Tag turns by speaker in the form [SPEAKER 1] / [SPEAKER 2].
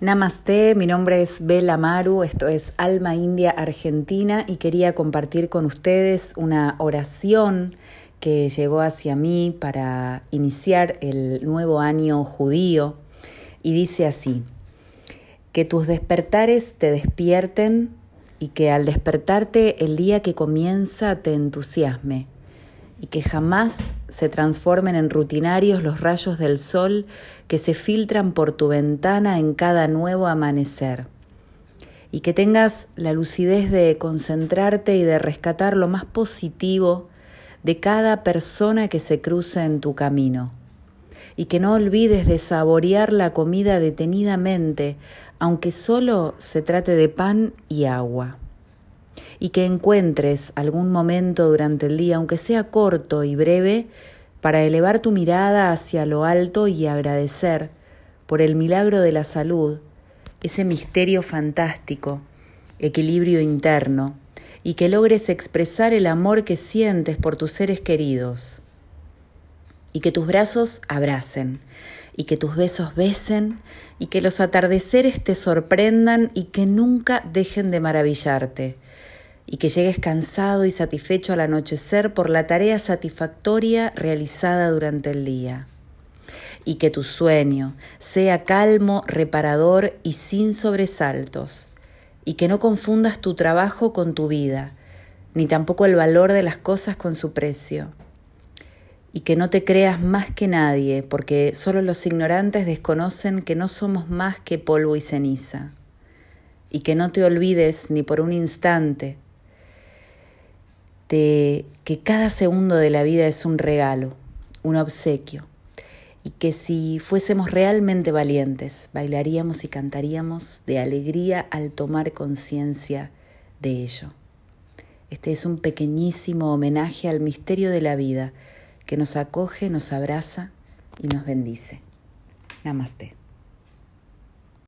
[SPEAKER 1] Namaste, mi nombre es Bela Maru, esto es Alma India Argentina y quería compartir con ustedes una oración que llegó hacia mí para iniciar el nuevo año judío y dice así, que tus despertares te despierten y que al despertarte el día que comienza te entusiasme y que jamás se transformen en rutinarios los rayos del sol que se filtran por tu ventana en cada nuevo amanecer. Y que tengas la lucidez de concentrarte y de rescatar lo más positivo de cada persona que se cruza en tu camino. Y que no olvides de saborear la comida detenidamente, aunque solo se trate de pan y agua y que encuentres algún momento durante el día, aunque sea corto y breve, para elevar tu mirada hacia lo alto y agradecer por el milagro de la salud, ese misterio fantástico, equilibrio interno, y que logres expresar el amor que sientes por tus seres queridos, y que tus brazos abracen, y que tus besos besen, y que los atardeceres te sorprendan y que nunca dejen de maravillarte y que llegues cansado y satisfecho al anochecer por la tarea satisfactoria realizada durante el día. Y que tu sueño sea calmo, reparador y sin sobresaltos. Y que no confundas tu trabajo con tu vida, ni tampoco el valor de las cosas con su precio. Y que no te creas más que nadie, porque solo los ignorantes desconocen que no somos más que polvo y ceniza. Y que no te olvides ni por un instante de que cada segundo de la vida es un regalo, un obsequio, y que si fuésemos realmente valientes, bailaríamos y cantaríamos de alegría al tomar conciencia de ello. Este es un pequeñísimo homenaje al misterio de la vida que nos acoge, nos abraza y nos bendice. Namaste.